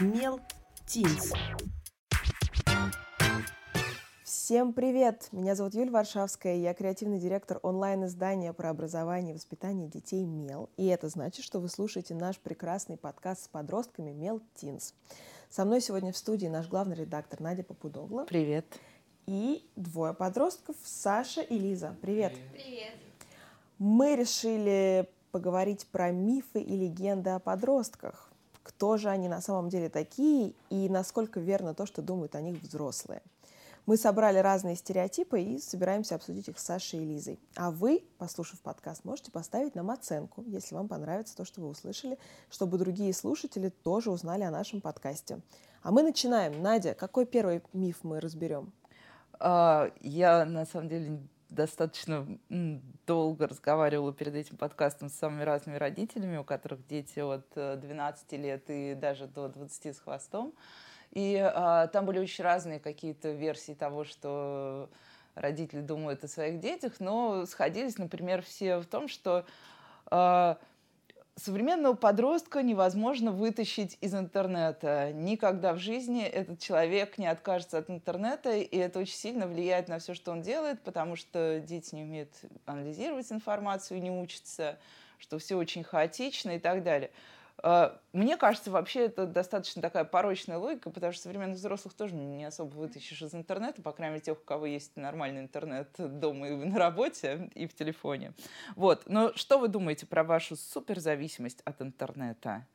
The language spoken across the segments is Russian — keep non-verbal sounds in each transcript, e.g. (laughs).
Мел Тинс. Всем привет! Меня зовут Юль Варшавская, я креативный директор онлайн-издания про образование и воспитание детей МЕЛ. И это значит, что вы слушаете наш прекрасный подкаст с подростками Мел Тинс. Со мной сегодня в студии наш главный редактор Надя Попудогла. Привет. И двое подростков Саша и Лиза. Привет. Привет. Мы решили поговорить про мифы и легенды о подростках. Кто же они на самом деле такие и насколько верно то, что думают о них взрослые. Мы собрали разные стереотипы и собираемся обсудить их с Сашей и Лизой. А вы, послушав подкаст, можете поставить нам оценку, если вам понравится то, что вы услышали, чтобы другие слушатели тоже узнали о нашем подкасте. А мы начинаем. Надя, какой первый миф мы разберем? А, я, на самом деле, достаточно долго разговаривала перед этим подкастом с самыми разными родителями, у которых дети от 12 э, лет и даже до 20 с хвостом. И а, там были очень разные какие-то версии того, что родители думают о своих детях, но сходились, например, все в том, что а, современного подростка невозможно вытащить из интернета. Никогда в жизни этот человек не откажется от интернета, и это очень сильно влияет на все, что он делает, потому что дети не умеют анализировать информацию, не учатся, что все очень хаотично и так далее. А, мне кажется, вообще это достаточно такая порочная логика, потому что современных взрослых тоже не особо вытащишь из интернета, по крайней мере, тех, у кого есть нормальный интернет дома и на работе, и в телефоне. Вот. Но что вы думаете про вашу суперзависимость от интернета?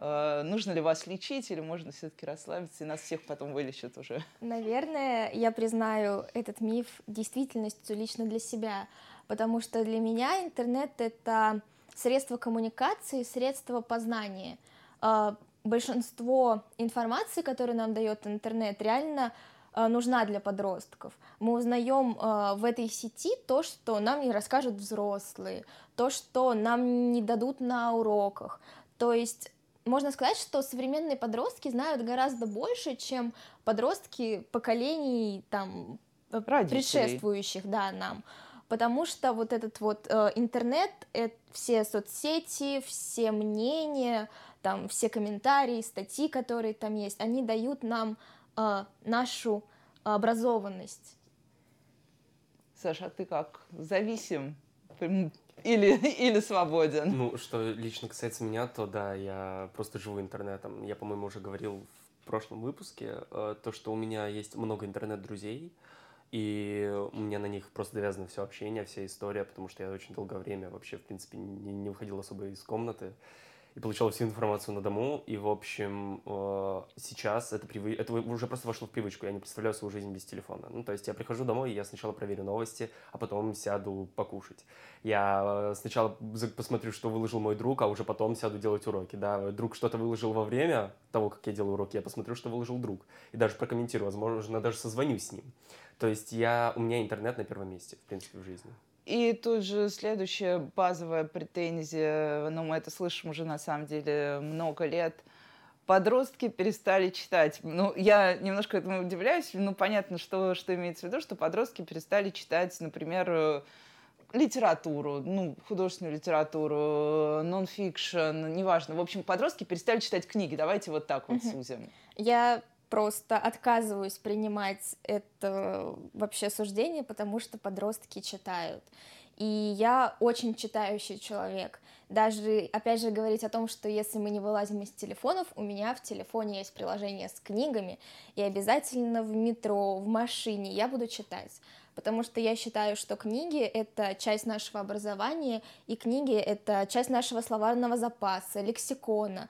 Uh, нужно ли вас лечить или можно все-таки расслабиться и нас всех потом вылечат уже? Наверное, я признаю этот миф действительностью лично для себя, потому что для меня интернет — это средства коммуникации, средства познания. А, большинство информации, которую нам дает интернет, реально а, нужна для подростков. Мы узнаем а, в этой сети то, что нам не расскажут взрослые, то, что нам не дадут на уроках. То есть можно сказать, что современные подростки знают гораздо больше, чем подростки поколений там Родителей. предшествующих, да, нам потому что вот этот вот э, интернет, э, все соцсети, все мнения, там все комментарии, статьи, которые там есть, они дают нам э, нашу образованность. Саша, а ты как? Зависим? Или, (laughs) или свободен? Ну, что лично касается меня, то да, я просто живу интернетом. Я, по-моему, уже говорил в прошлом выпуске, э, то, что у меня есть много интернет-друзей, и у меня на них просто завязано все общение, вся история, потому что я очень долгое время вообще, в принципе, не, не выходил особо из комнаты и получал всю информацию на дому. И, в общем, э, сейчас это, привы... это уже просто вошло в привычку. Я не представляю свою жизнь без телефона. Ну, то есть я прихожу домой, и я сначала проверю новости, а потом сяду покушать. Я э, сначала посмотрю, что выложил мой друг, а уже потом сяду делать уроки. Да, друг что-то выложил во время того, как я делаю уроки, я посмотрю, что выложил друг. И даже прокомментирую, возможно, даже созвонюсь с ним. То есть я, у меня интернет на первом месте, в принципе, в жизни. И тут же следующая базовая претензия, ну мы это слышим уже на самом деле много лет, подростки перестали читать. Ну, я немножко этому удивляюсь, ну, понятно, что, что имеется в виду, что подростки перестали читать, например, литературу, ну, художественную литературу, нон-фикшн, неважно. В общем, подростки перестали читать книги. Давайте вот так вот сузим. Я просто отказываюсь принимать это вообще суждение, потому что подростки читают. И я очень читающий человек. Даже, опять же, говорить о том, что если мы не вылазим из телефонов, у меня в телефоне есть приложение с книгами, и обязательно в метро, в машине я буду читать. Потому что я считаю, что книги — это часть нашего образования, и книги — это часть нашего словарного запаса, лексикона,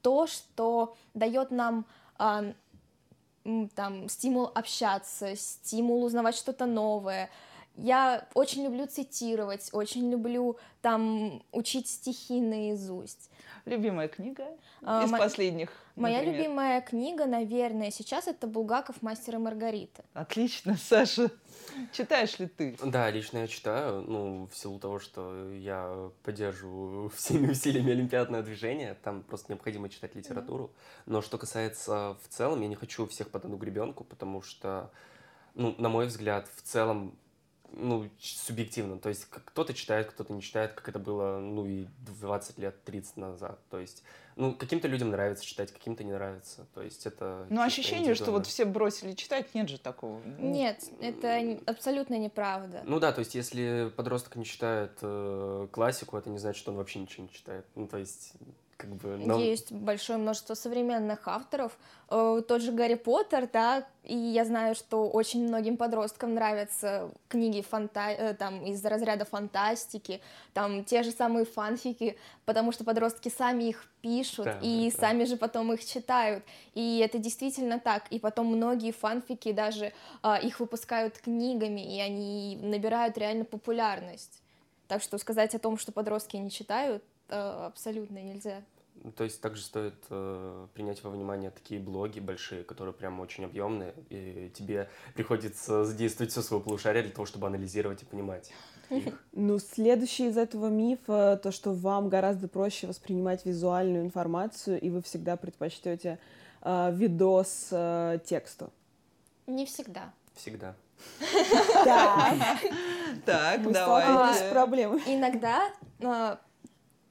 то, что дает нам там, стимул общаться, стимул узнавать что-то новое. Я очень люблю цитировать, очень люблю там учить стихи наизусть. Любимая книга а, из мо... последних? Моя например. любимая книга, наверное, сейчас это Булгаков «Мастер и Маргарита». Отлично, (laughs) Саша. Читаешь ли ты? Да, лично я читаю, ну, в силу того, что я поддерживаю (laughs) всеми усилиями олимпиадное движение, там просто необходимо читать литературу. Но что касается в целом, я не хочу всех под одну гребенку, потому что, ну, на мой взгляд, в целом ну, субъективно. То есть кто-то читает, кто-то не читает, как это было, ну, и 20 лет, 30 назад. То есть, ну, каким-то людям нравится читать, каким-то не нравится. То есть это... Ну, ощущение, что вот все бросили читать, нет же такого. Ну, нет, это абсолютно неправда. Ну да, то есть если подросток не читает э, классику, это не значит, что он вообще ничего не читает. Ну, то есть как бы... Нам... Есть большое множество современных авторов. Э, тот же Гарри Поттер, да, и я знаю, что очень многим подросткам нравятся книги фанта... Э, там, из разряда фантастики, там те же самые фанфики, потому что подростки сами их пишут да, и да, сами же потом их читают. И это действительно так. И потом многие фанфики даже э, их выпускают книгами, и они набирают реально популярность. Так что сказать о том, что подростки не читают, абсолютно нельзя. Ну, то есть также стоит э, принять во внимание такие блоги большие, которые прям очень объемные, и тебе приходится задействовать все свое полушарие для того, чтобы анализировать и понимать. Их. Ну, следующий из этого мифа то, что вам гораздо проще воспринимать визуальную информацию, и вы всегда предпочтете э, видос э, тексту. Не всегда. Всегда. Так. Так, проблемой. Иногда э,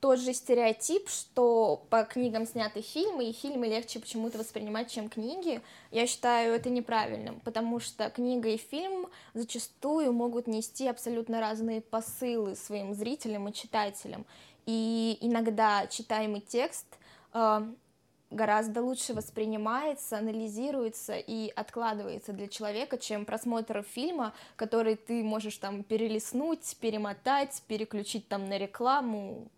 тот же стереотип, что по книгам сняты фильмы, и фильмы легче почему-то воспринимать, чем книги, я считаю это неправильным, потому что книга и фильм зачастую могут нести абсолютно разные посылы своим зрителям и читателям. И иногда читаемый текст э, гораздо лучше воспринимается, анализируется и откладывается для человека, чем просмотр фильма, который ты можешь там перелистнуть, перемотать, переключить там на рекламу,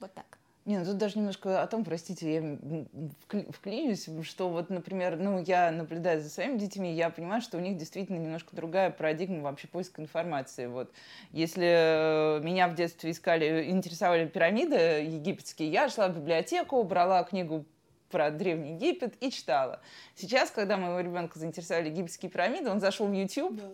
вот так. Не, ну тут даже немножко о том, простите, я вклинюсь, что вот, например, ну, я наблюдаю за своими детьми, я понимаю, что у них действительно немножко другая парадигма вообще поиска информации. Вот. Если меня в детстве искали, интересовали пирамиды египетские, я шла в библиотеку, брала книгу про Древний Египет и читала. Сейчас, когда моего ребенка заинтересовали египетские пирамиды, он зашел в YouTube, да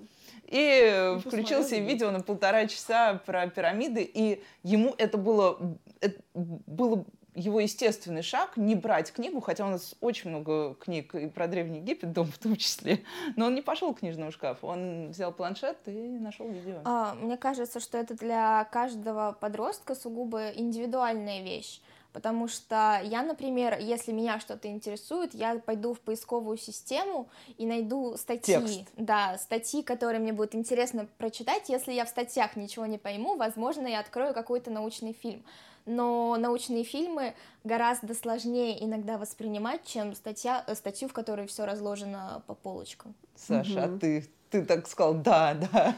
и включил себе видео на полтора часа про пирамиды, и ему это было, это было его естественный шаг не брать книгу, хотя у нас очень много книг и про Древний Египет дома в том числе, но он не пошел к книжному шкафу, он взял планшет и нашел видео. А, мне кажется, что это для каждого подростка сугубо индивидуальная вещь. Потому что я, например, если меня что-то интересует, я пойду в поисковую систему и найду статьи. Текст. Да, статьи, которые мне будет интересно прочитать. Если я в статьях ничего не пойму, возможно, я открою какой-то научный фильм. Но научные фильмы гораздо сложнее иногда воспринимать, чем статья, статью, в которой все разложено по полочкам. Саша, угу. а ты ты так сказал, да, да.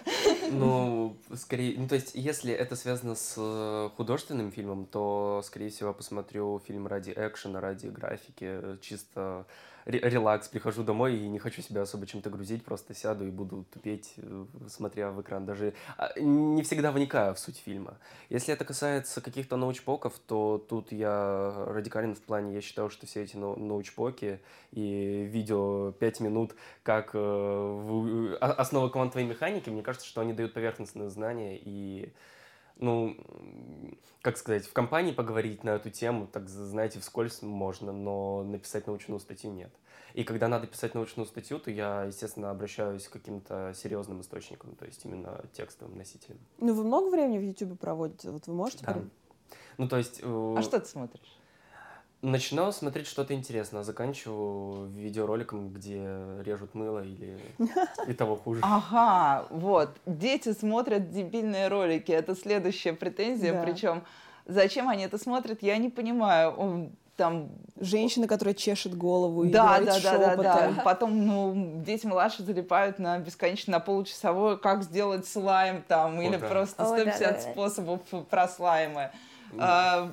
Ну, скорее, ну, то есть, если это связано с э, художественным фильмом, то, скорее всего, посмотрю фильм ради экшена, ради графики, чисто релакс, прихожу домой и не хочу себя особо чем-то грузить, просто сяду и буду тупеть, э, смотря в экран. Даже а, не всегда вникаю в суть фильма. Если это касается каких-то научпоков, то тут я радикален в плане, я считаю, что все эти научпоки и видео 5 минут, как э, основа квантовой механики, мне кажется, что они дают поверхностные знания и ну, как сказать, в компании поговорить на эту тему, так, знаете, вскользь можно, но написать научную статью нет. И когда надо писать научную статью, то я, естественно, обращаюсь к каким-то серьезным источникам, то есть именно текстовым носителям. Ну, вы много времени в YouTube проводите? Вот вы можете? Да. Ну, то есть... Э... А что ты смотришь? Начинал смотреть что-то интересное, а заканчиваю видеороликом, где режут мыло или (laughs) и того хуже. Ага, вот. Дети смотрят дебильные ролики. Это следующая претензия. Да. Причем зачем они это смотрят, я не понимаю. Там женщина, которая чешет голову и да, говорит да, да, да, да. Потом, ну, дети младше залипают на бесконечно на получасовой, как сделать слайм там, О, или да. просто 150 О, да, да. способов про слаймы. А,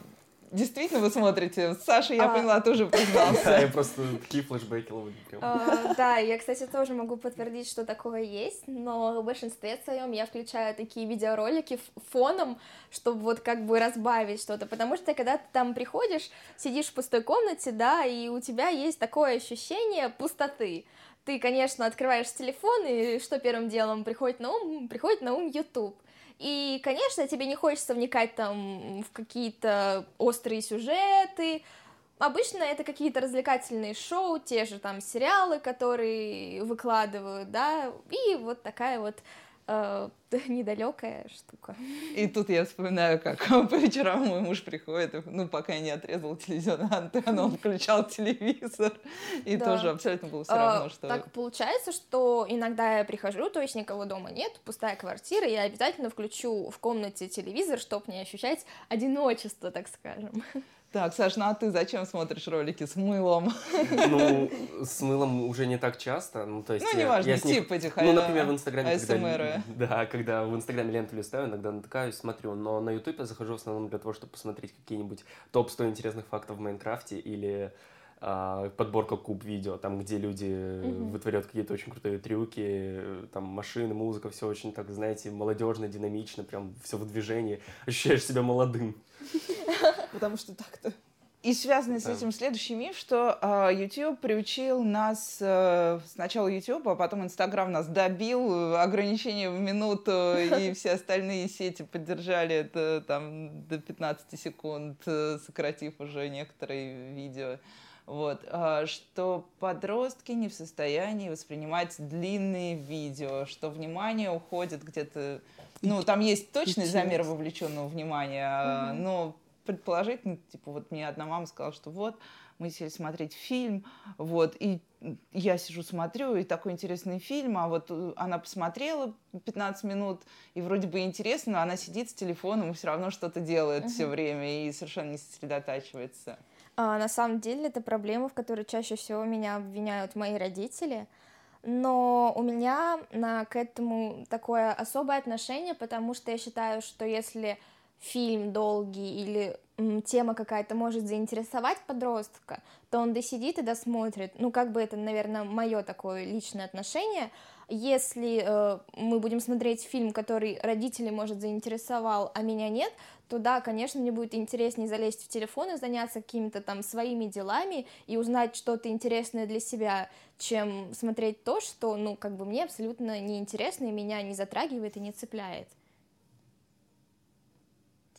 действительно вы смотрите. Саша, я а... поняла, тоже признался. Да, я просто такие флешбеки ловлю. А, да, я, кстати, тоже могу подтвердить, что такое есть, но в большинстве своем я включаю такие видеоролики фоном, чтобы вот как бы разбавить что-то, потому что когда ты там приходишь, сидишь в пустой комнате, да, и у тебя есть такое ощущение пустоты. Ты, конечно, открываешь телефон, и что первым делом приходит на ум? Приходит на ум YouTube. И, конечно, тебе не хочется вникать там в какие-то острые сюжеты. Обычно это какие-то развлекательные шоу, те же там сериалы, которые выкладывают, да, и вот такая вот э, (laughs) недалекая штука. И тут я вспоминаю, как (laughs) по вечерам мой муж приходит, ну, пока я не отрезала телевизионную (laughs) антенну, он включал телевизор, и да. тоже абсолютно было все равно, а, что... Так получается, что иногда я прихожу, то есть никого дома нет, пустая квартира, я обязательно включу в комнате телевизор, чтобы не ощущать одиночество, так скажем. Так, Саш, ну а ты зачем смотришь ролики с мылом? Ну, с мылом уже не так часто. Ну, то есть ну неважно, я, я тип них, этих Ну, например, в Инстаграме, когда, (laughs) да, когда в Инстаграме ленту листаю, иногда натыкаюсь, смотрю. Но на Ютубе я захожу в основном для того, чтобы посмотреть какие-нибудь топ-100 интересных фактов в Майнкрафте или а, подборка куб видео, там, где люди mm-hmm. вытворяют какие-то очень крутые трюки, там машины, музыка, все очень так, знаете, молодежно, динамично, прям все в движении, ощущаешь себя молодым. Потому что так-то. И связанный с этим следующий миф, что э, YouTube приучил нас э, сначала YouTube, а потом Instagram нас добил, ограничение в минуту, и (laughs) все остальные сети поддержали это там до 15 секунд, э, сократив уже некоторые видео. Вот, а, что подростки не в состоянии воспринимать длинные видео, что внимание уходит где-то... Ну, там есть точный замер вовлеченного внимания, угу. но предположительно, типа, вот мне одна мама сказала, что вот, мы сели смотреть фильм, вот, и я сижу, смотрю, и такой интересный фильм, а вот э, она посмотрела 15 минут, и вроде бы интересно, но она сидит с телефоном и все равно что-то делает uh все время и совершенно не сосредотачивается. А, на самом деле это проблема, в которой чаще всего меня обвиняют мои родители. Но у меня на, к этому такое особое отношение, потому что я считаю, что если фильм долгий или тема какая-то может заинтересовать подростка, то он досидит и досмотрит. Ну, как бы это, наверное, мое такое личное отношение. Если э, мы будем смотреть фильм, который родителей, может, заинтересовал, а меня нет, то да, конечно, мне будет интереснее залезть в телефон и заняться какими-то там своими делами и узнать что-то интересное для себя, чем смотреть то, что, ну, как бы мне абсолютно неинтересно и меня не затрагивает и не цепляет.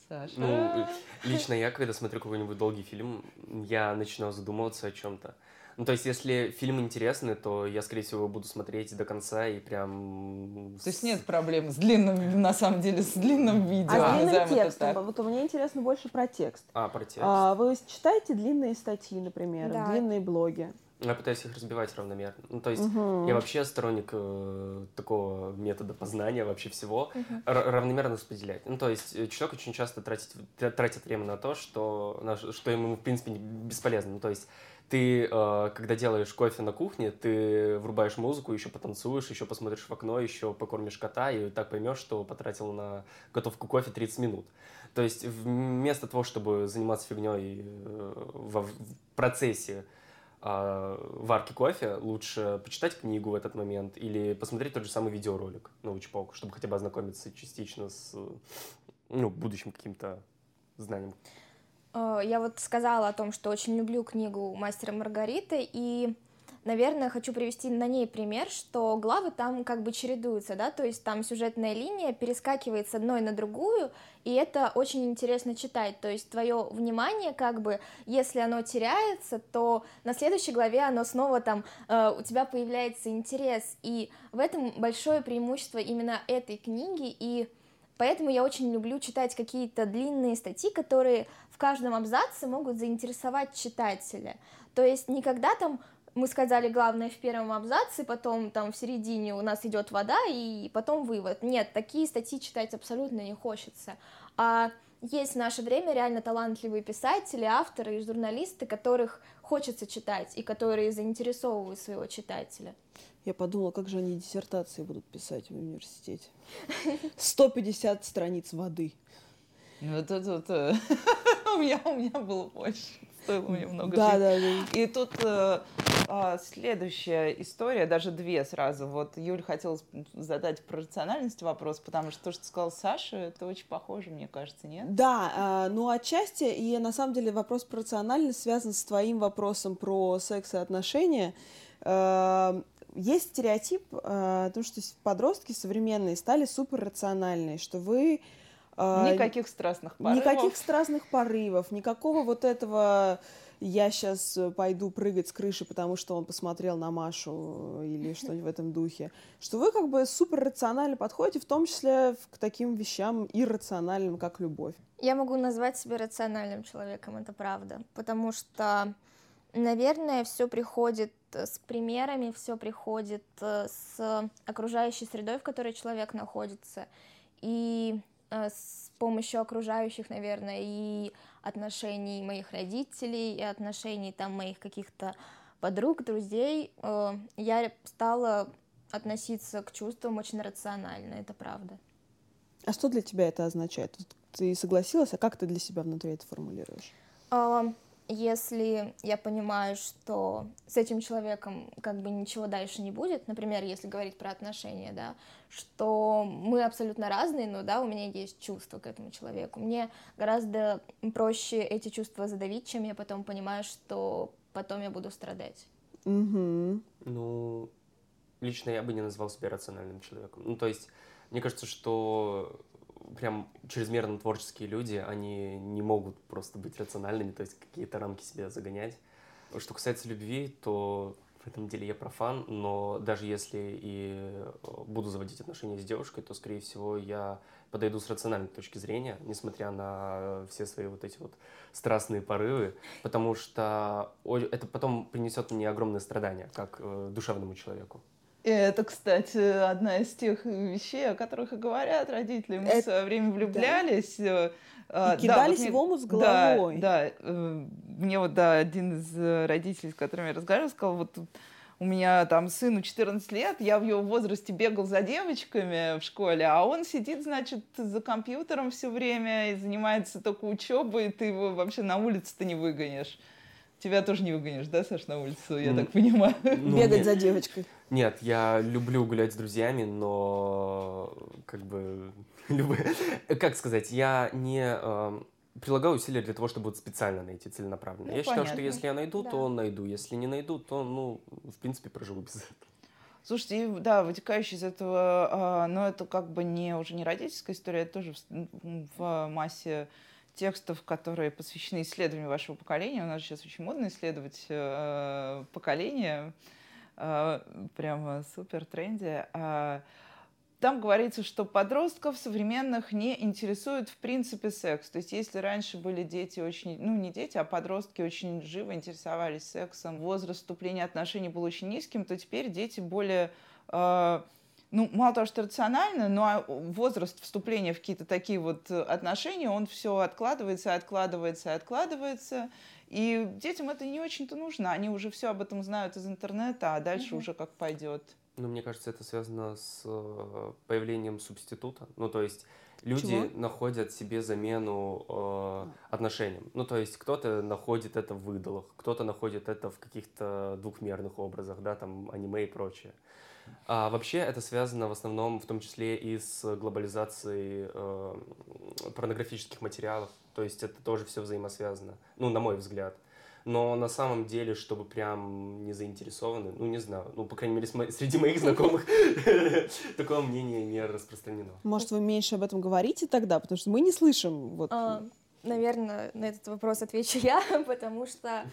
Саша? Ну, лично я, когда смотрю какой-нибудь долгий фильм, я начинаю задумываться о чем-то. Ну, то есть, если фильм интересный, то я, скорее всего, буду смотреть до конца и прям... То есть нет проблем с длинным, на самом деле, с длинным видео. А с длинным текстом? Вот мне интересно больше про текст. А, про текст. А, вы читаете длинные статьи, например, да. длинные блоги? Я пытаюсь их разбивать равномерно. Ну, то есть угу. я вообще сторонник э, такого метода познания вообще всего, угу. равномерно распределять. Ну, то есть э, человек очень часто тратит, тратит время на то, что, на, что ему, в принципе, бесполезно. Ну, то есть ты, э, когда делаешь кофе на кухне, ты врубаешь музыку, еще потанцуешь, еще посмотришь в окно, еще покормишь кота, и так поймешь, что потратил на готовку кофе 30 минут. То есть вместо того, чтобы заниматься фигней э, в процессе э, варки кофе, лучше почитать книгу в этот момент или посмотреть тот же самый видеоролик на Учпок, чтобы хотя бы ознакомиться частично с ну, будущим каким-то знанием. Э, я вот сказала о том, что очень люблю книгу «Мастера Маргариты», и, наверное, хочу привести на ней пример, что главы там как бы чередуются, да, то есть там сюжетная линия перескакивает с одной на другую, и это очень интересно читать, то есть твое внимание как бы, если оно теряется, то на следующей главе оно снова там, э, у тебя появляется интерес, и в этом большое преимущество именно этой книги, и Поэтому я очень люблю читать какие-то длинные статьи, которые в каждом абзаце могут заинтересовать читателя. То есть никогда там мы сказали главное в первом абзаце, потом там в середине у нас идет вода, и потом вывод. Нет, такие статьи читать абсолютно не хочется. А есть в наше время реально талантливые писатели, авторы и журналисты, которых хочется читать и которые заинтересовывают своего читателя. Я подумала, как же они диссертации будут писать в университете. 150 страниц воды. Ну, это тут... Э, (laughs) у, меня, у меня было больше. Стоило мне много да, да, да. И тут э, а, следующая история, даже две сразу. Вот Юль хотела задать про рациональность вопрос, потому что то, что сказал Саша, это очень похоже, мне кажется, нет? Да, э, ну отчасти, и на самом деле вопрос про рациональность связан с твоим вопросом про секс и отношения. Э, есть стереотип, э, то, что подростки современные стали суперрациональные, что вы... Э, никаких страстных порывов. Никаких страстных порывов, никакого вот этого я сейчас пойду прыгать с крыши, потому что он посмотрел на Машу или что-нибудь в этом духе. Что вы как бы супер рационально подходите, в том числе к таким вещам иррациональным, как любовь. Я могу назвать себя рациональным человеком, это правда. Потому что, наверное, все приходит с примерами, все приходит с окружающей средой, в которой человек находится. И Э, с помощью окружающих, наверное, и отношений моих родителей, и отношений там моих каких-то подруг, друзей, э, я стала относиться к чувствам очень рационально, это правда. А что для тебя это означает? Ты согласилась, а как ты для себя внутри это формулируешь? Если я понимаю, что с этим человеком как бы ничего дальше не будет, например, если говорить про отношения, да, что мы абсолютно разные, но да, у меня есть чувства к этому человеку. Мне гораздо проще эти чувства задавить, чем я потом понимаю, что потом я буду страдать. Угу. Ну, лично я бы не назвал себя рациональным человеком. Ну, то есть, мне кажется, что прям чрезмерно творческие люди, они не могут просто быть рациональными, то есть какие-то рамки себе загонять. Что касается любви, то в этом деле я профан, но даже если и э, буду заводить отношения с девушкой, то, скорее всего, я подойду с рациональной точки зрения, несмотря на все свои вот эти вот страстные порывы, потому что это потом принесет мне огромное страдание, как э, душевному человеку. Это, кстати, одна из тех вещей, о которых и говорят родители. Мы это... в свое время влюблялись. Да. А, и кидались да, вот в омут с головой. Да, да. Э, мне вот, да, один из э, родителей, с которыми я разговаривала, сказал, вот у меня там сыну 14 лет, я в его возрасте бегал за девочками в школе, а он сидит, значит, за компьютером все время и занимается только учебой, и ты его вообще на улице-то не выгонишь. Тебя тоже не выгонишь, да, Саш, на улицу, я так понимаю? Ну, Бегать нет. за девочкой. Нет, я люблю гулять с друзьями, но как бы... (laughs) Как сказать, я не э, прилагаю усилия для того, чтобы вот специально найти целенаправленно. Ну, я понятно. считаю, что если я найду, да. то найду. Если не найду, то, ну, в принципе, проживу без этого. Слушайте, да, вытекающий из этого, а, но это как бы не уже не родительская история, это тоже в, в массе текстов, которые посвящены исследованию вашего поколения. У нас сейчас очень модно исследовать э, поколение, э, прямо супер тренди. А, там говорится, что подростков современных не интересует в принципе секс. То есть если раньше были дети очень, ну не дети, а подростки очень живо интересовались сексом, возраст вступления отношений был очень низким, то теперь дети более э, ну, мало того, что рационально, но а, возраст вступления в какие-то такие вот э, отношения, он все откладывается, откладывается, откладывается. И детям это не очень-то нужно. Они уже все об этом знают из интернета, а дальше угу. уже как пойдет. Ну, мне кажется, это связано с э, появлением субститута. Ну, то есть люди Чего? находят себе замену э, отношениям. Ну, то есть кто-то находит это в выдалах, кто-то находит это в каких-то двухмерных образах, да, там аниме и прочее. А вообще это связано в основном, в том числе и с глобализацией э, порнографических материалов. То есть это тоже все взаимосвязано, ну, на мой взгляд. Но на самом деле, чтобы прям не заинтересованы, ну, не знаю, ну, по крайней мере, среди моих знакомых (laughs) такого мнения не распространено. Может, вы меньше об этом говорите тогда, потому что мы не слышим. Вот. А, наверное, на этот вопрос отвечу (laughs) я, потому что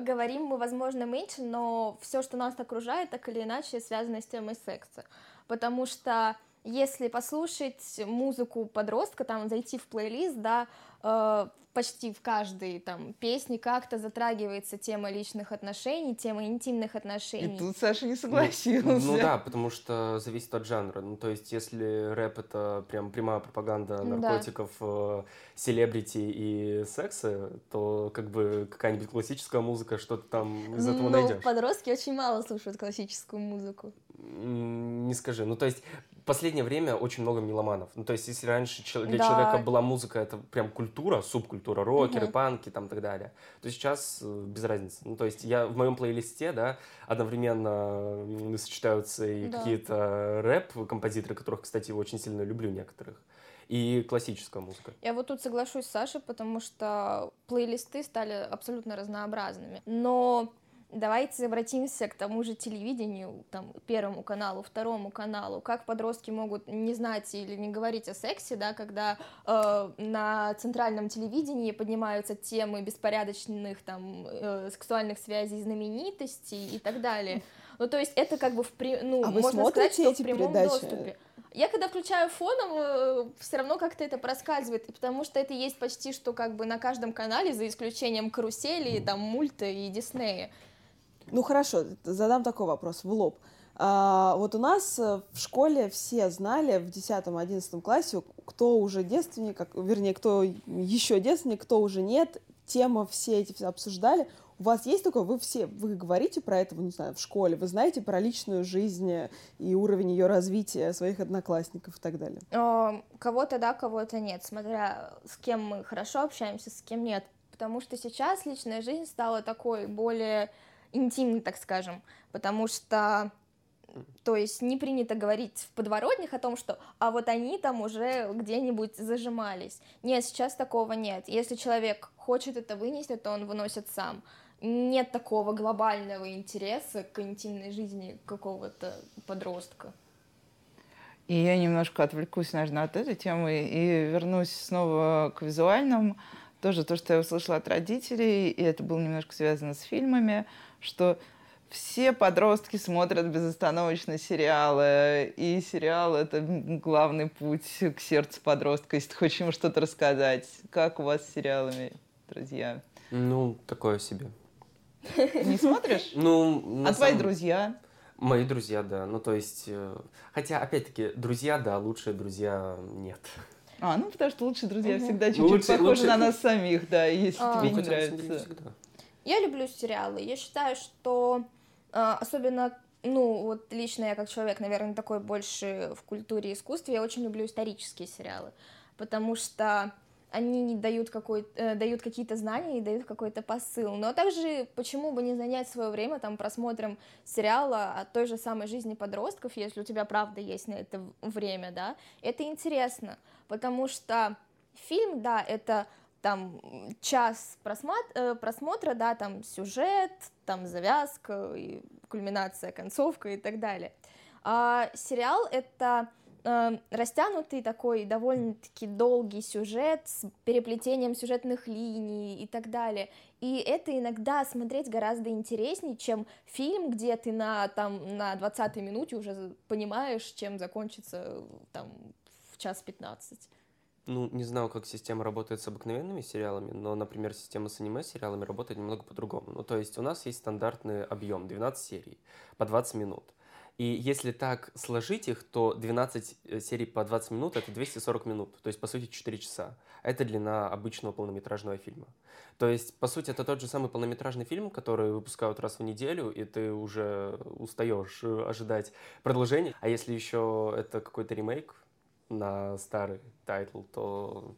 говорим мы, возможно, меньше, но все, что нас окружает, так или иначе связано с темой секса. Потому что если послушать музыку подростка, там зайти в плейлист, да, э, почти в каждой там песне как-то затрагивается тема личных отношений, тема интимных отношений. И тут Саша не согласился. Ну, ну да, потому что зависит от жанра. Ну, то есть, если рэп это прям прямая пропаганда наркотиков, да. селебрити и секса, то как бы какая-нибудь классическая музыка, что-то там из этого Но найдешь. подростки очень мало слушают классическую музыку. Не скажи. Ну, то есть, последнее время очень много меломанов. Ну, то есть, если раньше для да. человека была музыка, это прям культура, субкультура, рокеры, угу. панки там и так далее, то сейчас э, без разницы. Ну, то есть, я в моем плейлисте, да, одновременно сочетаются и да. какие-то рэп-композиторы, которых, кстати, очень сильно люблю некоторых и классическая музыка. Я вот тут соглашусь с Сашей, потому что плейлисты стали абсолютно разнообразными. Но давайте обратимся к тому же телевидению, там, Первому каналу, Второму каналу. Как подростки могут не знать или не говорить о сексе, да, когда э, на центральном телевидении поднимаются темы беспорядочных там э, сексуальных связей знаменитостей и так далее. Ну, то есть это как бы в при... ну, а можно сказать, что в прямом передачи? доступе. Я когда включаю фоном, э, все равно как-то это проскальзывает, потому что это есть почти что как бы на каждом канале, за исключением карусели, там, мульта и Диснея. Ну хорошо, задам такой вопрос в лоб. А, вот у нас э, в школе все знали в 10-11 классе, кто уже девственник, как, вернее, кто еще девственник, кто уже нет. Тема все эти все обсуждали. У вас есть такое, вы все, вы говорите про это, не знаю, в школе, вы знаете про личную жизнь и уровень ее развития своих одноклассников и так далее? Э, кого-то да, кого-то нет, смотря с кем мы хорошо общаемся, с кем нет. Потому что сейчас личная жизнь стала такой более интимной, так скажем, потому что то есть не принято говорить в подворотнях о том, что а вот они там уже где-нибудь зажимались. Нет, сейчас такого нет. Если человек хочет это вынести, то он выносит сам нет такого глобального интереса к интимной жизни какого-то подростка. И я немножко отвлекусь, наверное, от этой темы и вернусь снова к визуальному. Тоже то, что я услышала от родителей, и это было немножко связано с фильмами, что все подростки смотрят безостановочно сериалы, и сериал — это главный путь к сердцу подростка, если ты хочешь ему что-то рассказать. Как у вас с сериалами, друзья? Ну, такое себе. Не смотришь? Ну, а твои друзья? Мои друзья, да. Ну, то есть, э, хотя, опять-таки, друзья, да, лучшие друзья нет. А, ну, потому что лучшие друзья всегда чуть-чуть лучше, похожи на нас самих, да, если а, тебе ну, не нравится. Я люблю сериалы. Я считаю, что э, особенно ну, вот лично я как человек, наверное, такой больше в культуре и искусстве, я очень люблю исторические сериалы, потому что они дают, какой, э, дают какие-то знания и дают какой-то посыл. Но также почему бы не занять свое время там просмотром сериала о той же самой жизни подростков, если у тебя правда есть на это время, да? Это интересно, потому что фильм, да, это там час просмотр, э, просмотра, да, там сюжет, там завязка, и кульминация, концовка и так далее. А сериал это э, растянутый такой довольно-таки долгий сюжет с переплетением сюжетных линий и так далее. И это иногда смотреть гораздо интереснее, чем фильм, где ты на, там, на 20-й минуте уже понимаешь, чем закончится там, в час 15. Ну, не знаю, как система работает с обыкновенными сериалами, но, например, система с аниме-сериалами работает немного по-другому. Ну, то есть у нас есть стандартный объем 12 серий по 20 минут. И если так сложить их, то 12 э, серий по 20 минут — это 240 минут, то есть, по сути, 4 часа. Это длина обычного полнометражного фильма. То есть, по сути, это тот же самый полнометражный фильм, который выпускают раз в неделю, и ты уже устаешь э, ожидать продолжения. А если еще это какой-то ремейк на старый тайтл, то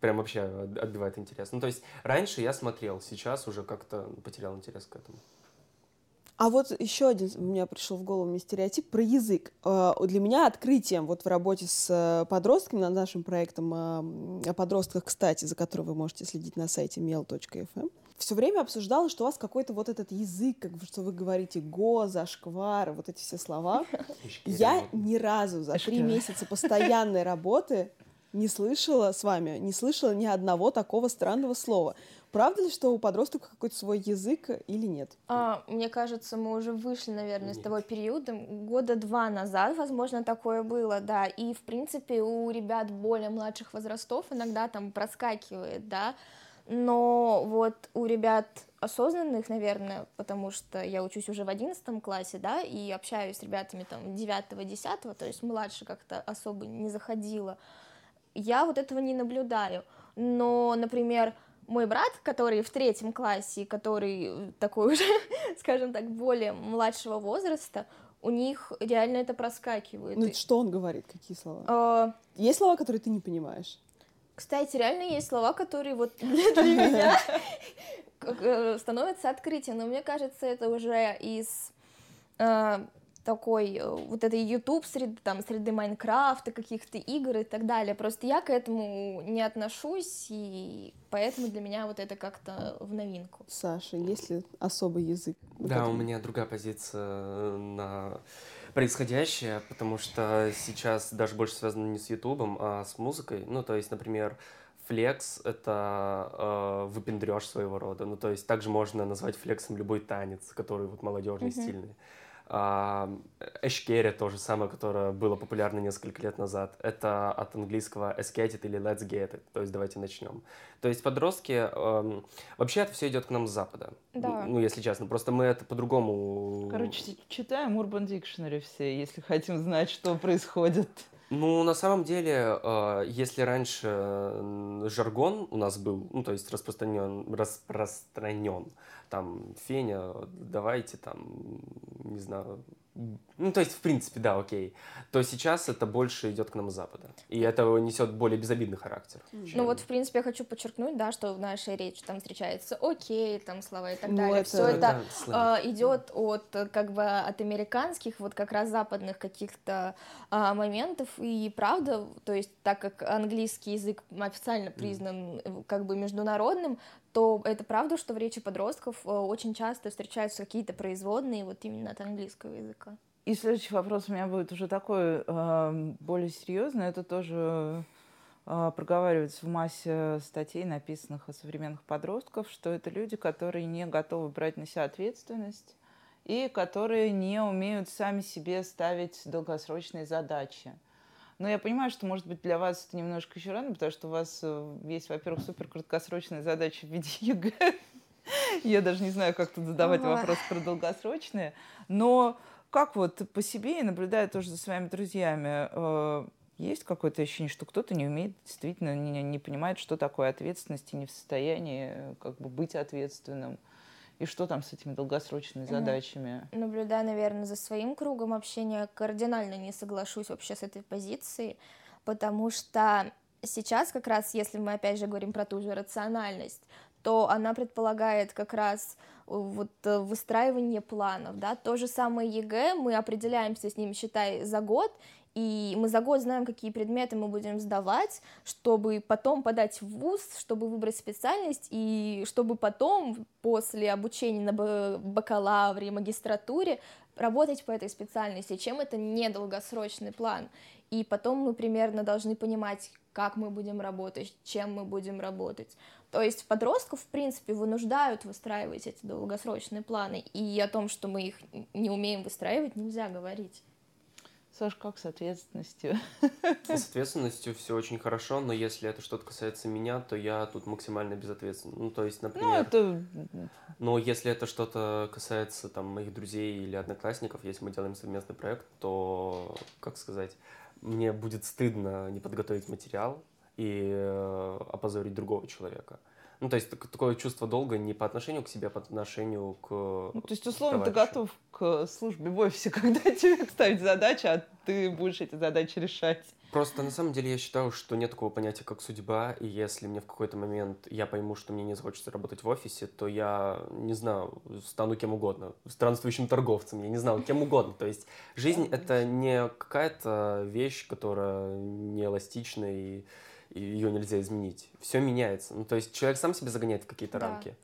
прям вообще отбивает интерес. Ну, то есть, раньше я смотрел, сейчас уже как-то потерял интерес к этому. А вот еще один у меня пришел в голову мне стереотип про язык. А, для меня открытием вот в работе с э, подростками над нашим проектом а, о подростках, кстати, за который вы можете следить на сайте mail.fm, все время обсуждала, что у вас какой-то вот этот язык, как что вы говорите, го, зашквар, вот эти все слова. Я ни разу за три месяца постоянной работы не слышала с вами, не слышала ни одного такого странного слова. Правда ли, что у подростков какой-то свой язык или нет? А, мне кажется, мы уже вышли, наверное, нет. с того периода. Года два назад, возможно, такое было, да. И, в принципе, у ребят более младших возрастов иногда там проскакивает, да. Но вот у ребят осознанных, наверное, потому что я учусь уже в одиннадцатом классе, да, и общаюсь с ребятами там девятого, десятого, то есть младше как-то особо не заходила, я вот этого не наблюдаю. Но, например, мой брат, который в третьем классе, который такой уже, (laughs) скажем так, более младшего возраста, у них реально это проскакивает. Ну, что он говорит? Какие слова? А... Есть слова, которые ты не понимаешь? Кстати, реально есть слова, которые вот (laughs) для меня (laughs) э, становятся открытием, но мне кажется, это уже из э, такой э, вот этой YouTube среды, там, среды Майнкрафта, каких-то игр и так далее. Просто я к этому не отношусь, и поэтому для меня вот это как-то в новинку. Саша, есть ли особый язык? Да, у меня другая позиция на происходящее, потому что сейчас даже больше связано не с Ютубом, а с музыкой. Ну, то есть, например, флекс — это э, выпендреж своего рода. Ну, то есть также можно назвать флексом любой танец, который вот молодежный, mm-hmm. стильный. Эшкере то же самое, которое было популярно несколько лет назад. Это от английского escate it или let's get it, то есть давайте начнем. То есть подростки, эм, вообще это все идет к нам с запада. Да. Ну, если честно, просто мы это по-другому... Короче, читаем Urban Dictionary все, если хотим знать, что происходит. Ну, на самом деле, э, если раньше жаргон у нас был, ну, то есть распространен, распространен, там, Феня, давайте там, не знаю, ну, то есть, в принципе, да, окей. То сейчас это больше идет к нам с Запада. И это несет более безобидный характер. Чем... Ну вот, в принципе, я хочу подчеркнуть, да, что в нашей речи там встречается окей, там слова и так ну, далее. Это... Все это да, э, идет от как бы от американских, вот как раз западных каких-то э, моментов. И правда, то есть, так как английский язык официально признан mm. как бы международным, то это правда, что в речи подростков э, очень часто встречаются какие-то производные вот именно от английского языка. И следующий вопрос у меня будет уже такой э, более серьезный. Это тоже э, проговаривается в массе статей, написанных о современных подростках, что это люди, которые не готовы брать на себя ответственность и которые не умеют сами себе ставить долгосрочные задачи. Но я понимаю, что, может быть, для вас это немножко еще рано, потому что у вас э, есть, во-первых, супер краткосрочная задача в виде ЕГЭ. Я даже не знаю, как тут задавать вопрос про долгосрочные. Но как вот по себе, и наблюдая тоже за своими друзьями, э, есть какое-то ощущение, что кто-то не умеет, действительно не, не понимает, что такое ответственность и не в состоянии э, как бы быть ответственным. И что там с этими долгосрочными задачами? Наблюдая, наверное, за своим кругом общения, кардинально не соглашусь вообще с этой позицией, потому что сейчас как раз, если мы опять же говорим про ту же рациональность, то она предполагает как раз э, вот э, выстраивание планов, да, то же самое ЕГЭ, мы определяемся с ним, считай, за год, и мы за год знаем, какие предметы мы будем сдавать, чтобы потом подать в ВУЗ, чтобы выбрать специальность, и чтобы потом, после обучения на бакалавре, магистратуре, работать по этой специальности, чем это не долгосрочный план. И потом мы примерно должны понимать, как мы будем работать, чем мы будем работать. То есть подростков, в принципе, вынуждают выстраивать эти долгосрочные планы, и о том, что мы их не умеем выстраивать, нельзя говорить. Саш, как с ответственностью? С ответственностью все очень хорошо, но если это что-то касается меня, то я тут максимально безответственен. Ну, то есть, например... Ну, это... Но если это что-то касается там моих друзей или одноклассников, если мы делаем совместный проект, то, как сказать, мне будет стыдно не подготовить материал и э, опозорить другого человека. Ну, то есть такое чувство долга не по отношению к себе, а по отношению к Ну, то есть, условно, товарищу. ты готов к службе в офисе, (laughs) когда тебе ставить задачи, а ты будешь эти задачи решать. Просто на самом деле я считаю, что нет такого понятия, как судьба, и если мне в какой-то момент я пойму, что мне не захочется работать в офисе, то я, не знаю, стану кем угодно, странствующим торговцем, я не знаю, кем угодно. То есть жизнь — это не какая-то вещь, которая не эластична и и ее нельзя изменить. Все меняется. Ну, то есть человек сам себя загоняет в какие-то да. рамки.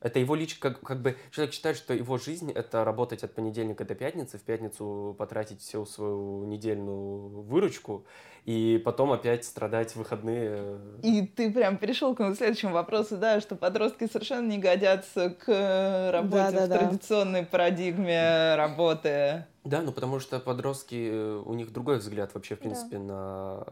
Это его лич, как, как бы человек считает, что его жизнь это работать от понедельника до пятницы, в пятницу потратить всю свою недельную выручку и потом опять страдать в выходные. И ты прям перешел к следующему вопросу, да, что подростки совершенно не годятся к работе да, да, в да. традиционной парадигме работы. Да, ну потому что подростки, э, у них другой взгляд вообще, в принципе, да. на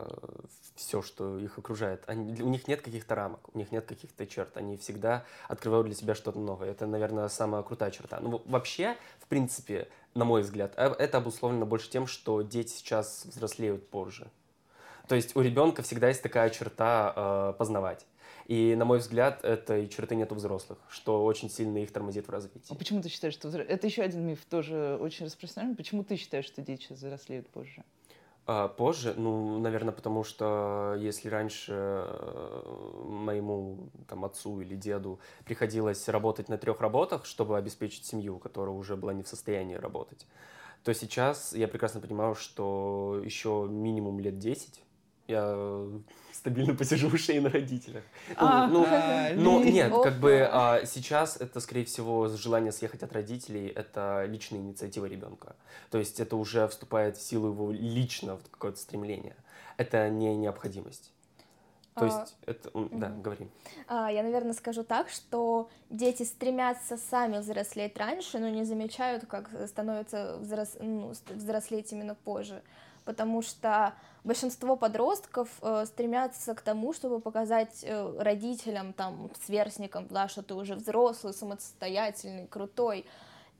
все, что их окружает. Они, у них нет каких-то рамок, у них нет каких-то черт. Они всегда открывают для себя что-то новое. Это, наверное, самая крутая черта. Ну, вообще, в принципе, на мой взгляд, э, это обусловлено больше тем, что дети сейчас взрослеют позже. То есть у ребенка всегда есть такая черта э, познавать. И, на мой взгляд, этой черты нет у взрослых, что очень сильно их тормозит в развитии. А почему ты считаешь, что взрослые... Это еще один миф, тоже очень распространенный. Почему ты считаешь, что дети сейчас взрослеют позже? А, позже, ну, наверное, потому что если раньше э, моему там, отцу или деду приходилось работать на трех работах, чтобы обеспечить семью, которая уже была не в состоянии работать, то сейчас я прекрасно понимаю, что еще минимум лет 10 я стабильно посижу у шеи на родителях. А, ну, а, ну, (laughs) ли- нет, как бы а, сейчас это, скорее всего, желание съехать от родителей, это личная инициатива ребенка. То есть это уже вступает в силу его личного какое-то стремление. Это не необходимость. То А, есть это, да, мгм. говори. А, Я, наверное, скажу так, что дети стремятся сами взрослеть раньше, но не замечают, как становятся взрос- ну, взрослеть именно позже. Потому что большинство подростков э, стремятся к тому, чтобы показать э, родителям, там, сверстникам, да, что ты уже взрослый, самостоятельный, крутой.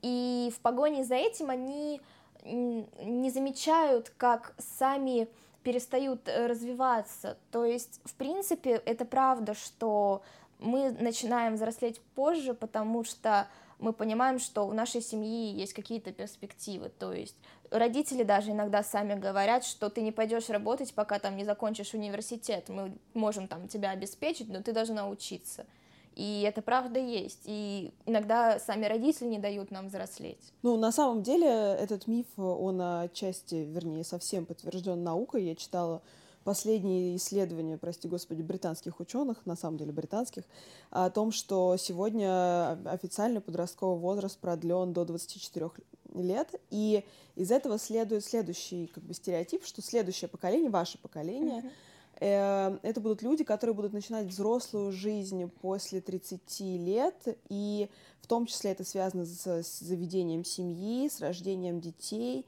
И в погоне за этим они не замечают, как сами перестают э, развиваться. То есть, в принципе, это правда, что мы начинаем взрослеть позже, потому что мы понимаем, что у нашей семьи есть какие-то перспективы. То есть родители даже иногда сами говорят, что ты не пойдешь работать, пока там не закончишь университет. Мы можем там тебя обеспечить, но ты должна учиться. И это правда есть. И иногда сами родители не дают нам взрослеть. Ну, на самом деле, этот миф, он отчасти, вернее, совсем подтвержден наукой. Я читала последние исследования, прости господи, британских ученых, на самом деле британских, о том, что сегодня официальный подростковый возраст продлен до 24 лет, и из этого следует следующий как бы стереотип, что следующее поколение, ваше поколение, э, это будут люди, которые будут начинать взрослую жизнь после 30 лет, и в том числе это связано с, с заведением семьи, с рождением детей.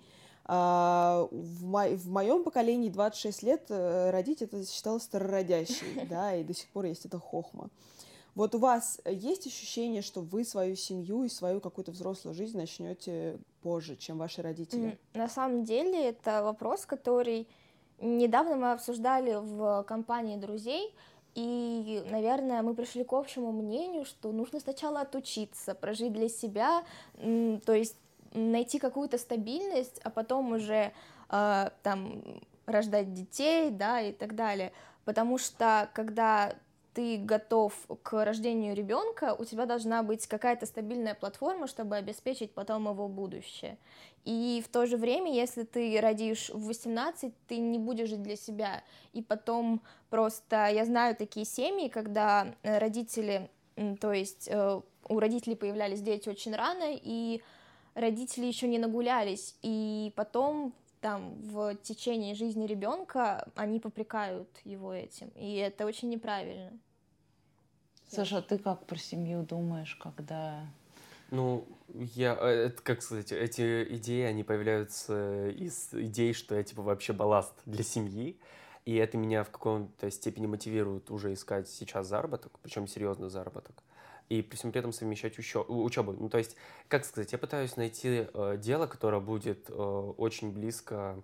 А, в, мо- в моем поколении 26 лет э, родить это считалось старородящей, (laughs) да, и до сих пор есть эта хохма. Вот у вас есть ощущение, что вы свою семью и свою какую-то взрослую жизнь начнете позже, чем ваши родители? На самом деле это вопрос, который недавно мы обсуждали в компании друзей, и, наверное, мы пришли к общему мнению, что нужно сначала отучиться, прожить для себя, то есть найти какую-то стабильность, а потом уже э, там рождать детей, да, и так далее. Потому что когда ты готов к рождению ребенка, у тебя должна быть какая-то стабильная платформа, чтобы обеспечить потом его будущее. И в то же время, если ты родишь в 18, ты не будешь жить для себя. И потом просто я знаю такие семьи, когда э, родители, то есть э, у родителей появлялись дети очень рано, и родители еще не нагулялись, и потом там в течение жизни ребенка они попрекают его этим, и это очень неправильно. Саша, а ты как про семью думаешь, когда... Ну, я, э, это, как сказать, эти идеи, они появляются из идей, что я, типа, вообще балласт для семьи, и это меня в каком-то степени мотивирует уже искать сейчас заработок, причем серьезный заработок, и при всем при этом совмещать учё- учебу. Ну, то есть, как сказать, я пытаюсь найти э, дело, которое будет э, очень близко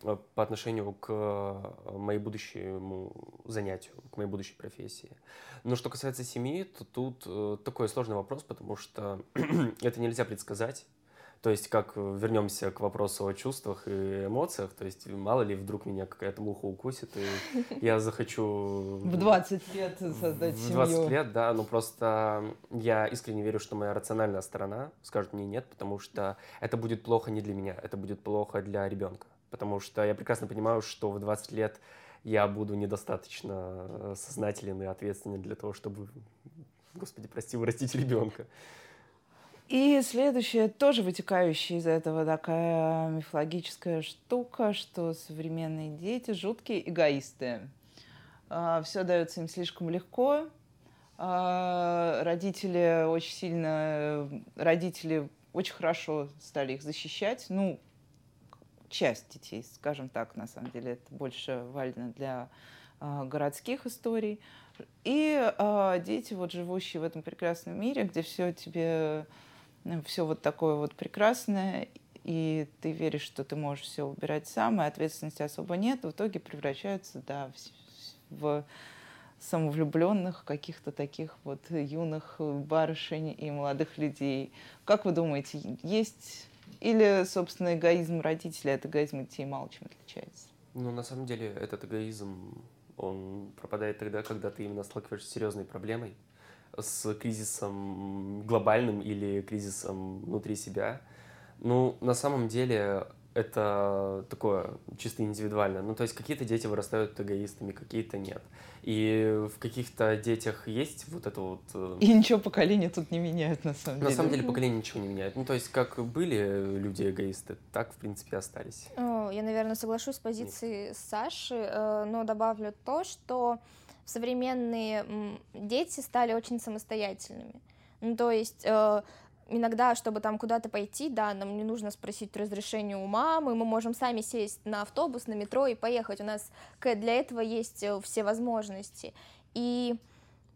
по отношению к э, моему будущему занятию, к моей будущей профессии. Но что касается семьи, то тут э, такой сложный вопрос, потому что (clears throat) это нельзя предсказать. То есть, как э, вернемся к вопросу о чувствах и эмоциях, то есть, мало ли, вдруг меня какая-то муха укусит, и я захочу... В 20 лет создать В семью. 20 лет, да, но просто я искренне верю, что моя рациональная сторона скажет мне нет, потому что это будет плохо не для меня, это будет плохо для ребенка. Потому что я прекрасно понимаю, что в 20 лет я буду недостаточно э, сознателен и ответственен для того, чтобы, господи, прости, вырастить ребенка. И следующее, тоже вытекающая из этого такая мифологическая штука, что современные дети жуткие эгоисты. Все дается им слишком легко. А, Родители очень сильно, родители очень хорошо стали их защищать. Ну, часть детей, скажем так, на самом деле, это больше валидно для а, городских историй. И а, дети, вот живущие в этом прекрасном мире, где все тебе все вот такое вот прекрасное, и ты веришь, что ты можешь все убирать сам, и ответственности особо нет, в итоге превращаются, да, в, в самовлюбленных каких-то таких вот юных барышень и молодых людей. Как вы думаете, есть или, собственно, эгоизм родителей от эгоизма детей мало чем отличается? Ну, на самом деле, этот эгоизм, он пропадает тогда, когда ты именно сталкиваешься с серьезной проблемой, с кризисом глобальным или кризисом внутри себя. Ну, на самом деле, это такое чисто индивидуально. Ну, то есть какие-то дети вырастают эгоистами, какие-то нет. И в каких-то детях есть вот это вот... э, И ничего поколения тут не меняют, на самом На деле. самом деле поколение ничего не меняет. Ну, то есть как были люди эгоисты, так, в принципе, остались. О, Я, наверное, соглашусь с позицией Саши, э, но добавлю то, что современные дети стали очень самостоятельными. Ну, то есть э, иногда, чтобы там куда-то пойти, да, нам не нужно спросить разрешение у мамы, мы можем сами сесть на автобус, на метро и поехать. У нас для этого есть э, все возможности. И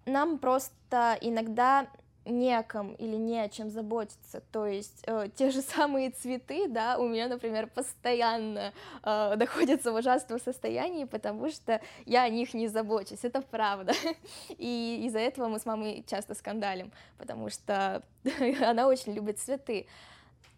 нам просто иногда не о ком или не о чем заботиться. То есть э, (laughs) те же самые цветы, да, у меня, например, постоянно э, (laughs) находятся в ужасном состоянии, потому что я о них не забочусь, это правда. (laughs) И из-за этого мы с мамой часто скандалим, потому что она очень любит цветы.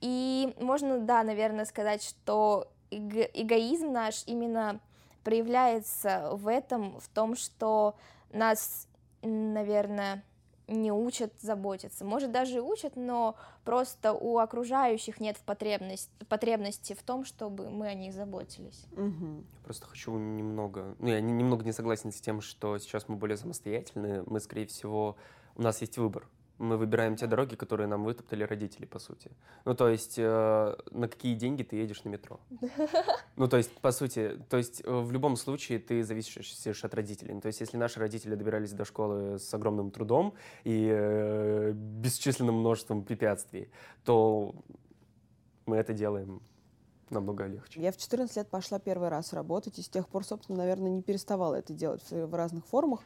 И можно, да, наверное, сказать, что эго- эгоизм наш именно проявляется в этом, в том, что нас, наверное, не учат заботиться. Может, даже и учат, но просто у окружающих нет в потребность, потребности в том, чтобы мы о них заботились. Мгм. Просто хочу немного... Ну, я не- немного не согласен с тем, что сейчас мы более самостоятельны. Мы, скорее всего, у нас есть выбор. Мы выбираем те дороги, которые нам вытоптали родители, по сути. Ну, то есть, э, на какие деньги ты едешь на метро? (laughs) Ну, то есть, по сути, то есть, э, в любом случае ты зависишь от родителей. Ну, то есть, если наши родители добирались до школы с огромным трудом и э, бесчисленным множеством препятствий, то мы это делаем намного легче. Я в 14 лет пошла первый раз работать, и с тех пор, собственно, наверное, не переставала это делать в, в разных формах.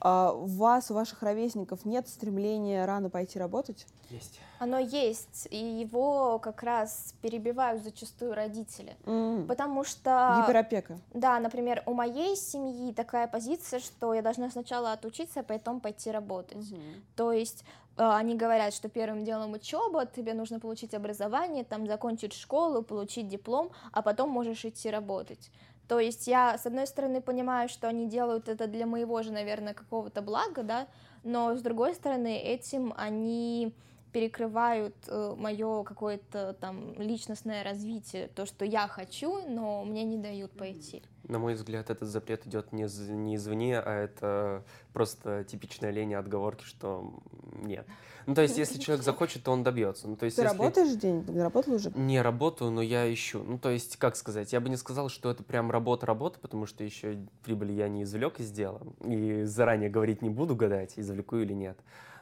А у вас, у ваших ровесников нет стремления рано пойти работать? Есть. Оно есть, и его как раз перебивают зачастую родители. М. Потому что... Гиперопека. Да, например, у моей семьи такая позиция, что я должна сначала отучиться, а потом пойти работать. То есть э, они говорят, что первым делом учеба, тебе нужно получить образование, там закончить школу, получить диплом, а потом можешь идти работать. То есть я, с одной стороны, понимаю, что они делают это для моего же, наверное, какого-то блага, да, но с другой стороны, этим они перекрывают мое какое-то там личностное развитие, то, что я хочу, но мне не дают пойти. На мой взгляд, этот запрет идет не, из- не извне, а это просто типичная лень и отговорки, что нет. Ну, то есть, если человек захочет, то он добьется. Ну, то есть, Ты если... работаешь день? Ты работал уже? Не работаю, но я ищу. Ну, то есть, как сказать, я бы не сказал, что это прям работа-работа, потому что еще прибыль я не извлек из дела. И заранее говорить не буду, гадать, извлеку или нет.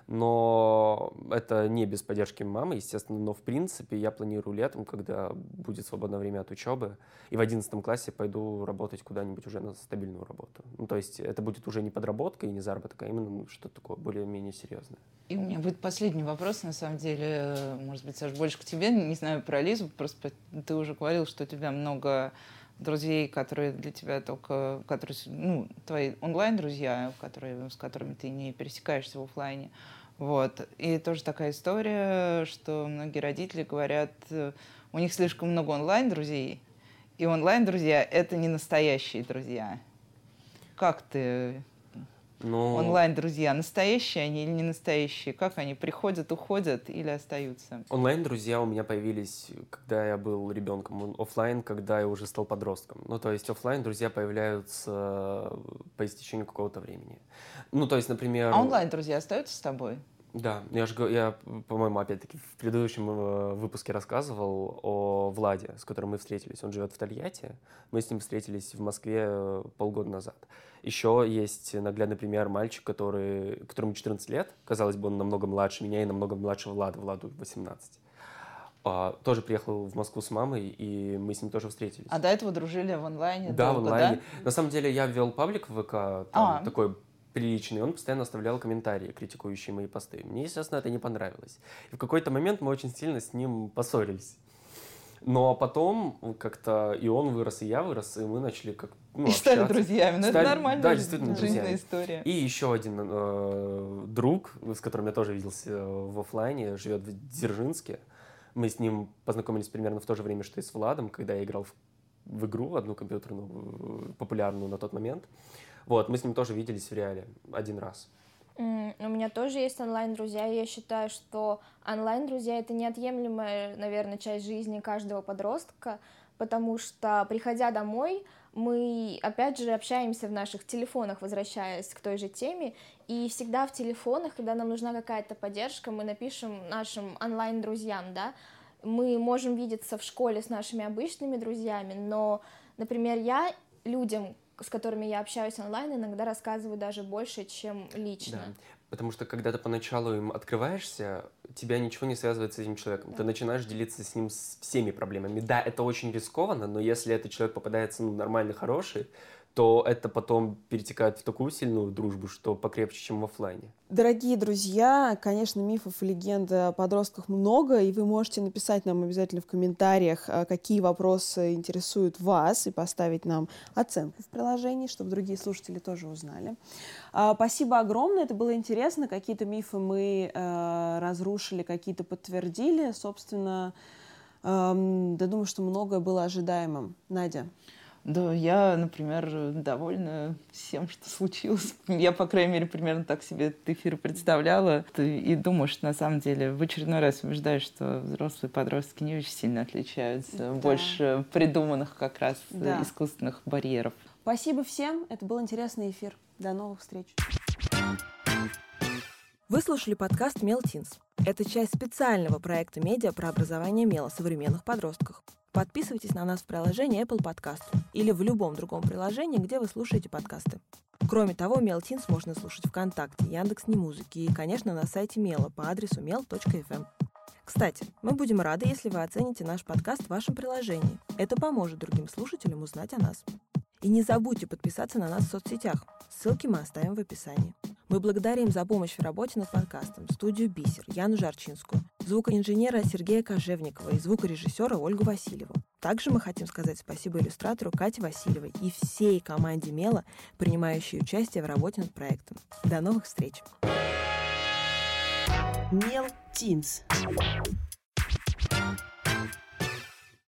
Но это не без поддержки мамы, естественно, но в принципе я планирую летом, когда будет свободное время от учебы, и в 11 классе пойду работать куда-нибудь уже на стабильную работу. Ну, то есть это будет уже не подработка и не заработок, а именно что-то такое более-менее серьезное. И у меня будет последний вопрос, на самом деле, может быть, Саш, больше к тебе, не знаю про Лизу, просто ты уже говорил, что у тебя много друзей, которые для тебя только, которые, ну, твои онлайн-друзья, которые, с которыми ты не пересекаешься в оффлайне. Вот. И тоже такая история, что многие родители говорят, у них слишком много онлайн-друзей, и онлайн-друзья — это не настоящие друзья. Как ты Но... Онлайн-друзья настоящие они или не настоящие? Как они приходят, уходят или остаются? Онлайн-друзья у меня появились, когда я был ребенком. Оффлайн, когда я уже стал подростком. Ну, то есть оффлайн друзья появляются по истечению какого-то времени. Ну, то есть, например... А онлайн-друзья остаются с тобой? Да, я же, я, по-моему, опять-таки в предыдущем э, выпуске рассказывал о Владе, с которым мы встретились. Он живет в Тольятти. Мы с ним встретились в Москве э, полгода назад. Еще есть наглядный пример мальчик, который, которому 14 лет. Казалось бы, он намного младше меня и намного младше Влада. Владу 18. А, тоже приехал в Москву с мамой, и мы с ним тоже встретились. А до этого дружили в онлайне? Да, в долго, онлайне. На самом деле я ввел паблик в ВК, там, А. такой приличный, он постоянно оставлял комментарии, критикующие мои посты. Мне, естественно, это не понравилось. И в какой-то момент мы очень сильно с ним поссорились. Но потом как-то и он вырос, и я вырос, и мы начали как ну, И стали друзьями. Ну, Стали- это нормальная да, действительно, жизненная друзьями. история. И еще один э, друг, с которым я тоже виделся э, в оффлайне, живет в Дзержинске. Мы с ним познакомились примерно в то же время, что и с Владом, когда я играл в, в игру одну компьютерную, э, популярную на тот момент. Вот, мы с ним тоже виделись в реале один раз. У меня тоже есть онлайн-друзья, я считаю, что онлайн-друзья — это неотъемлемая, наверное, часть жизни каждого подростка, потому что, приходя домой, мы, опять же, общаемся в наших телефонах, возвращаясь к той же теме, и всегда в телефонах, когда нам нужна какая-то поддержка, мы напишем нашим онлайн-друзьям, да, мы можем видеться в школе с нашими обычными друзьями, но, например, я людям, с которыми я общаюсь онлайн, иногда рассказываю даже больше, чем лично. Да. Потому что когда ты поначалу им открываешься, тебя ничего не связывает с этим человеком. Да. Ты начинаешь делиться с ним с всеми проблемами. Да, это очень рискованно, но если этот человек попадается ну, нормальный, хороший, то это потом перетекает в такую сильную дружбу, что покрепче, чем в офлайне. Дорогие друзья, конечно, мифов и легенд о подростках много, и вы можете написать нам обязательно в комментариях, а, какие вопросы интересуют вас, и поставить нам оценку в приложении, чтобы другие слушатели тоже узнали. А, спасибо огромное, это было интересно. Какие-то мифы мы э, разрушили, какие-то подтвердили. Собственно, да думаю, что многое было ожидаемым. Надя. Да, я, например, довольна всем, что случилось. (laughs) Я, по крайней мере, примерно так себе этот эфир представляла. И думаю, что на самом деле в очередной раз убеждаюсь, что взрослые подростки не очень сильно отличаются. Да. Больше придуманных как раз да. искусственных барьеров. Спасибо всем. Это был интересный эфир. До новых встреч. Вы слушали подкаст «Мелтинс». Это часть специального проекта медиа про образование мела современных подростках. Подписывайтесь на нас в приложении Apple Podcast или в любом другом приложении, где вы слушаете подкасты. Кроме того, Мелтинс можно слушать ВКонтакте, Яндекс.Немузыки и, конечно, на сайте Мела по адресу mel.fm. Кстати, мы будем рады, если вы оцените наш подкаст в вашем приложении. Это поможет другим слушателям узнать о нас. И не забудьте подписаться на нас в соцсетях. Ссылки мы оставим в описании. Мы благодарим за помощь в работе над подкастом студию «Бисер» Яну Жарчинскую, звукоинженера Сергея Кожевникова и звукорежиссера Ольгу Васильеву. Также мы хотим сказать спасибо иллюстратору Кате Васильевой и всей команде Мела, принимающей участие в работе над проектом. До новых встреч! Мел Тинс.